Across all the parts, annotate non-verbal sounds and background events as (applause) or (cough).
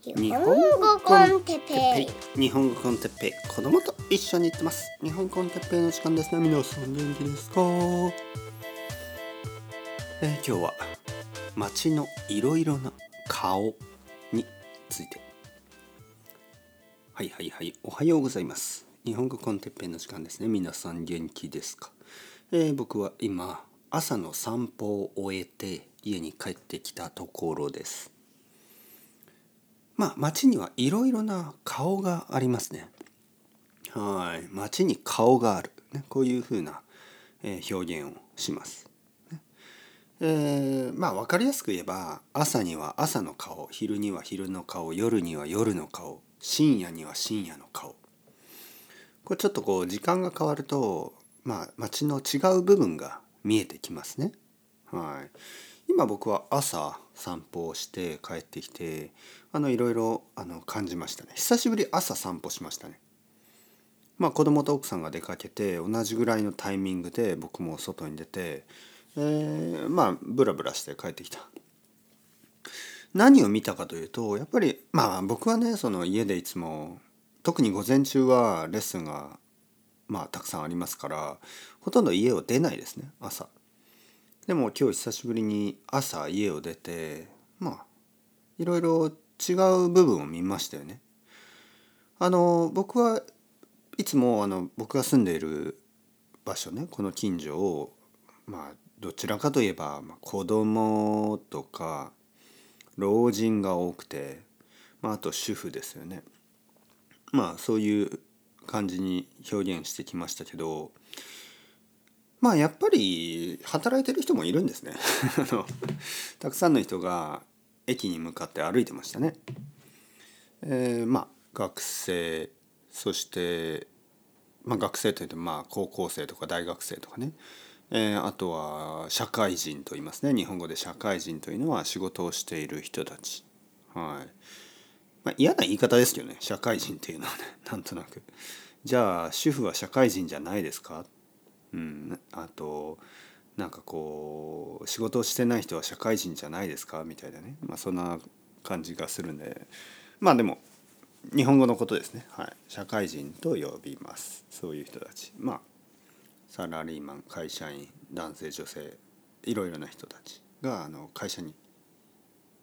日本語コンテッペイ。日本語コンテッペイ。子供と一緒に行ってます。日本コンテッペイの時間ですね。皆さん元気ですか、えー、今日は街のいろいろな顔について。はいはいはい。おはようございます。日本語コンテッペイの時間ですね。皆さん元気ですか、えー、僕は今朝の散歩を終えて家に帰ってきたところです。まあ街にはいろいろな顔がありますね。はい街に顔がある、ね、こういうふうな、えー、表現をします。えー、まあ分かりやすく言えば朝には朝の顔昼には昼の顔夜には夜の顔深夜には深夜の顔これちょっとこう時間が変わるとまあ街の違う部分が見えてきますね。はい、今僕は朝散歩をして帰ってきてあのいろいろあの感じましたね。久しぶり朝散歩しましたね。まあ子供と奥さんが出かけて同じぐらいのタイミングで僕も外に出て、えー、まあブラブラして帰ってきた。何を見たかというとやっぱりまあ僕はねその家でいつも特に午前中はレッスンがまあたくさんありますからほとんど家を出ないですね朝。でも今日久しぶりに朝家を出てまあいろいろ違う部分を見ましたよね。あの僕はいつもあの僕が住んでいる場所ねこの近所をまあどちらかといえば、まあ、子供とか老人が多くて、まあ、あと主婦ですよね。まあそういう感じに表現してきましたけどまあやっぱり働いてる人もいるんですね。(laughs) たくさんの人が駅に向かって歩いてましたね。えー、まあ学生そして、まあ、学生といってまあ高校生とか大学生とかね、えー、あとは社会人と言いますね。日本語で社会人というのは仕事をしている人たち。はい。まあ、嫌な言い方ですけどね。社会人っていうのはね。なんとなく。じゃあ主婦は社会人じゃないですか？うん、あとなんかこう仕事をしてない人は社会人じゃないですか？みたいなね、まあ、そんな感じがするんで。まあでも日本語のことですね、はい、社会人と呼びます。そういう人たち。まあサラリーマン会社員男性女性いろいろな人たちがあの会社に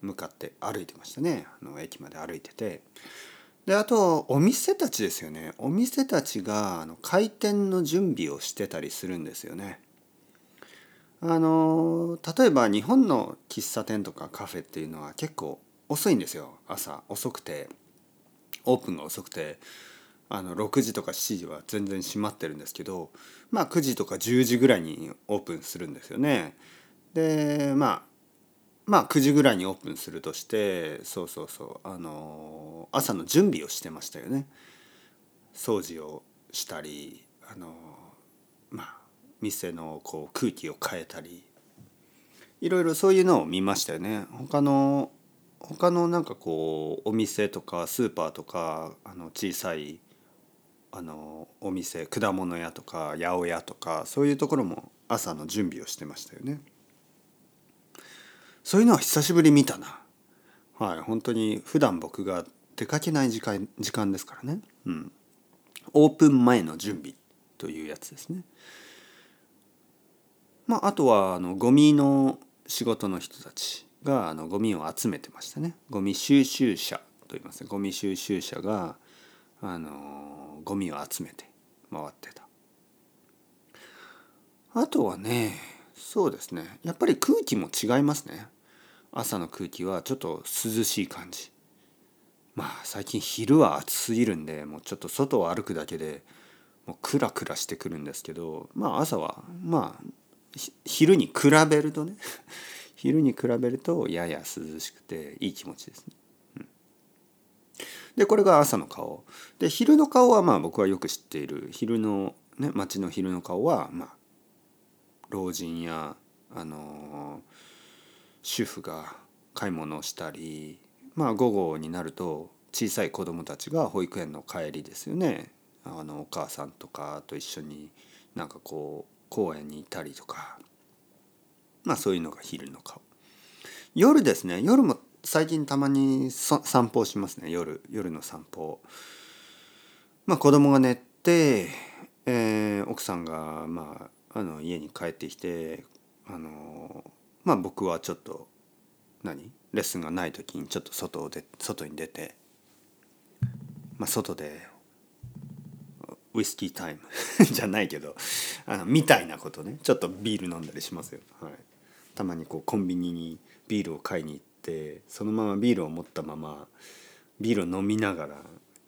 向かって歩いてましたね。あの駅まで歩いてて。であとお店たちですよねお店たちがあの開店の準備をしてたりするんですよね。あの例えば日本の喫茶店とかカフェっていうのは結構遅いんですよ朝遅くてオープンが遅くてあの6時とか7時は全然閉まってるんですけどまあ9時とか10時ぐらいにオープンするんですよね。でまあまあ9時ぐらいにオープンするとしてそうそうそうあの朝の準備をしてましたよね。掃除をしたりあのまあ店のこう空気を変えたりいろいろそういうのを見ましたよね。他の他のなんかこうお店とかスーパーとかあの小さいあのお店果物屋とか八百屋とかそういうところも朝の準備をしてましたよね。そういうのは久しぶり見たな。はい、本当に普段僕が出かけない時間時間ですからね。うん。オープン前の準備というやつですね。まあ、あとはあのゴミの仕事の人たちがあのゴミを集めてましたね。ゴミ収集車と言いますね。ゴミ収集車があのゴミを集めて回ってた。あとはねそうですねやっぱり空気も違いますね。朝の空気はちょっと涼しい感じ。まあ最近昼は暑すぎるんでもうちょっと外を歩くだけでもうクラクラしてくるんですけどまあ朝はまあ昼に比べるとね (laughs) 昼に比べるとやや涼しくていい気持ちですね。うん、でこれが朝の顔。で昼の顔はまあ僕はよく知っている。昼のね街の昼の顔はまあ老人やあのー主婦が買い物をしたりまあ午後になると小さい子どもたちが保育園の帰りですよね。あのお母さんとかと一緒になんかこう公園にいたりとか。まあそういうのが昼の顔。夜ですね。夜も最近たまに散歩をしますね。夜夜の散歩。まあ子供が寝て、えー、奥さんがまああの家に帰ってきてあのまあ僕はちょっと何？レッスンがない時にちょっと外で外に出て、まあ、外でウイスキータイムじゃないけどあのみたいなことね。ちょっとビール飲んだりしますよ。はい、たまにこうコンビニにビールを買いに行ってそのままビールを持ったままビールを飲みながら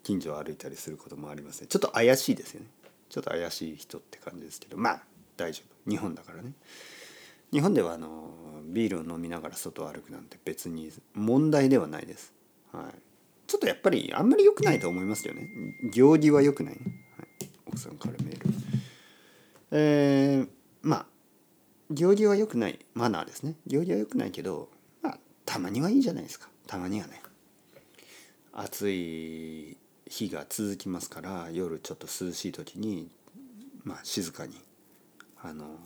近所を歩いたりすることもありますね。ちょっと怪しいですよね。ちょっと怪しい人って感じですけど。まあ大丈夫。日本だからね。日本ではあのビールを飲みながら外を歩くなんて別に問題ではないです、はい、ちょっとやっぱりあんまり良くないと思いますよね。行儀は良くない、はい、奥さんからメール。えー、まあ行儀は良くないマナーですね。行儀は良くないけどまあたまにはいいじゃないですか。たまにはね。暑い日が続きますから夜ちょっと涼しい時にまあ静かにあの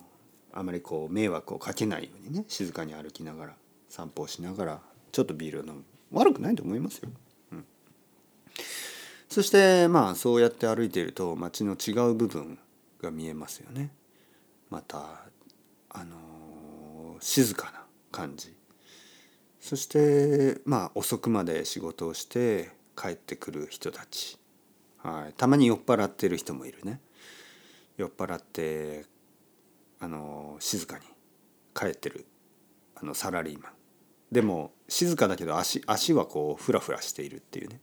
あまりこう迷惑をかけないようにね静かに歩きながら散歩をしながらちょっとビールを飲む。悪くないと思いますよ。うん、そしてまあそうやって歩いていると街の違う部分が見えますよね。またあの静かな感じ。そしてまあ遅くまで仕事をして帰ってくる人たち、はい、たまに酔っ払ってる人もいるね。酔っ払ってあの静かに帰ってるあのサラリーマン。でも静かだけど足足はこうフラフラしているっていうね。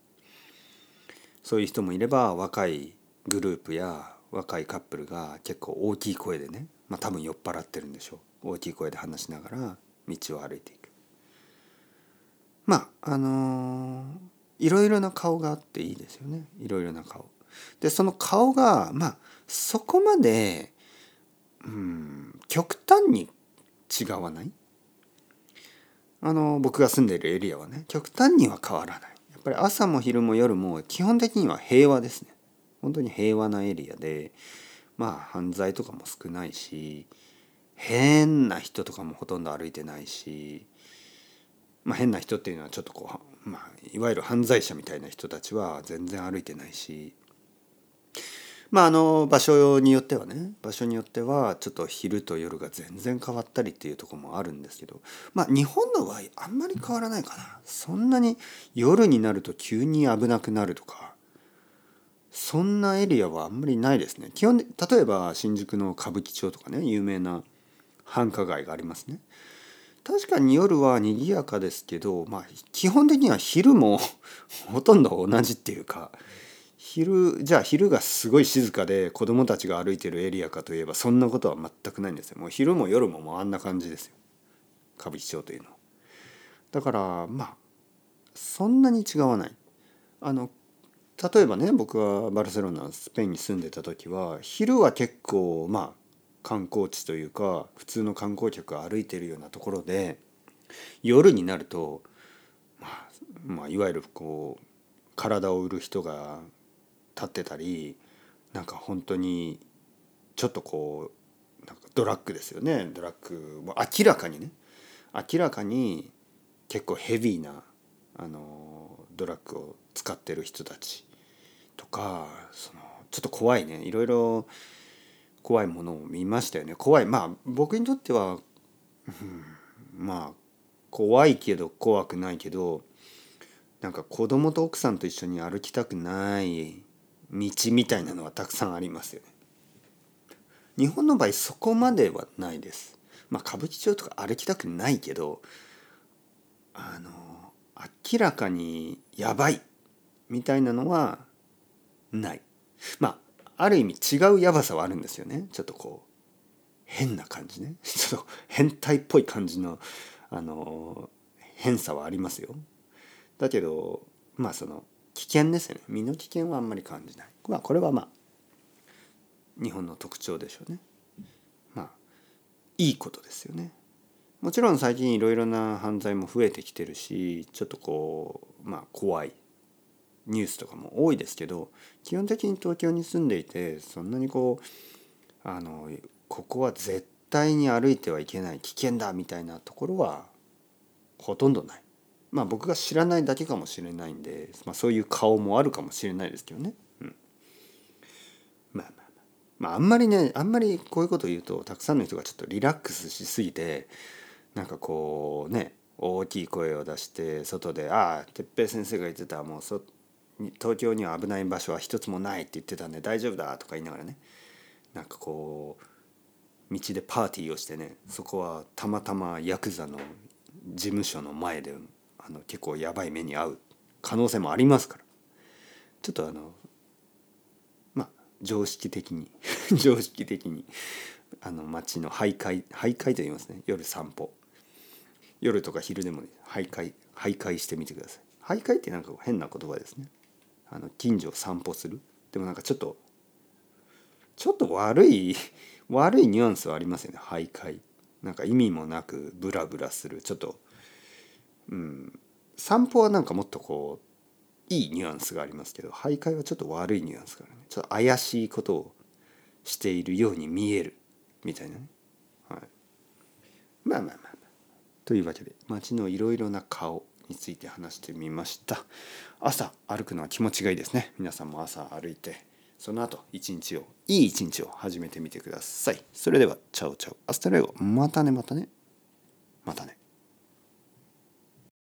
そういう人もいれば若いグループや若いカップルが結構大きい声でねまあ多分酔っ払ってるんでしょう。大きい声で話しながら道を歩いていく。まああのー、いろいろな顔があっていいですよね。いろいろな顔。でその顔がまあそこまでうん極端に違わない？あの僕が住んでいるエリアはね極端には変わらない。やっぱり朝も昼も夜も基本的には平和ですね。本当に平和なエリアでまあ犯罪とかも少ないし変な人とかもほとんど歩いてないし、まあ、変な人っていうのはちょっとこう、まあ、いわゆる犯罪者みたいな人たちは全然歩いてないしまああの場所によってはね。場所によってはちょっと昼と夜が全然変わったりっていうとこもあるんですけど。まあ日本の場合あんまり変わらないかな。そんなに夜になると急に危なくなるとか。そんなエリアはあんまりないですね。基本で例えば新宿の歌舞伎町とかね。有名な繁華街がありますね。確かに夜は賑やかですけどまあ基本的には昼も (laughs) ほとんど同じっていうか。昼じゃあ昼がすごい静かで子供たちが歩いてるエリアかといえばそんなことは全くないんですよ。もう昼も夜ももうあんな感じですよ。歌舞伎町というのだからまあそんなに違わない。あの例えばね僕はバルセロナスペインに住んでた時は昼は結構まあ観光地というか普通の観光客が歩いてるようなところで夜になると、まあ、まあいわゆるこう体を売る人が立ってたりなんか本当にちょっとこうなんかドラッグですよね。ドラッグも明らかにね。明らかに結構ヘビーなあのドラッグを使ってる人たちとかそのちょっと怖いね。いろいろ怖いものを見ましたよね。怖い。まあ僕にとっては、うん、まあ怖いけど怖くないけどなんか子供と奥さんと一緒に歩きたくない道みたいなのはたくさんありますよね。日本の場合そこまではないです。まあ歌舞伎町とか歩きたくないけどあの明らかにやばいみたいなのはない。まあある意味違うやばさはあるんですよね。ちょっとこう変な感じね。(laughs) ちょっと変態っぽい感じのあの変さはありますよ。だけどまあその危険ですよね。身の危険はあんまり感じない。まあこれはまあ日本の特徴でしょうね。まあいいことですよね。もちろん最近いろいろな犯罪も増えてきてるしちょっとこうまあ怖いニュースとかも多いですけど基本的に東京に住んでいてそんなにこうあのここは絶対に歩いてはいけない危険だみたいなところはほとんどない。まあ僕が知らないだけかもしれないんで、まあ、そういう顔もあるかもしれないですけどね。うん、まあまあまあまああんまりねあんまりこういうこと言うとたくさんの人がちょっとリラックスしすぎてなんかこうね大きい声を出して外で「ああ哲平先生が言ってたもうそ東京には危ない場所は一つもないって言ってたんで大丈夫だ」とか言いながらねなんかこう道でパーティーをしてねそこはたまたまヤクザの事務所の前での結構やばい目に遭う可能性もありますから。ちょっとあのまあ常識的に (laughs) 常識的にあの街の徘徊徘徊と言いますね。夜散歩。夜とか昼でも、ね、徘徊徘徊してみてください。徘徊ってなんか変な言葉ですね。あの近所を散歩する。でもなんかちょっとちょっと悪い (laughs) 悪いニュアンスはありますよね。徘徊。なんか意味もなくブラブラする。ちょっとうん。散歩はなんかもっとこういいニュアンスがありますけど徘徊はちょっと悪いニュアンスがあるね。ちょっと怪しいことをしているように見えるみたいなね、はい、まあまあまあというわけで街のいろいろな顔について話してみました。朝歩くのは気持ちがいいですね。皆さんも朝歩いてその後一日をいい一日を始めてみてください。それでは Chao chao。Hasta luego。またねまたね。またね。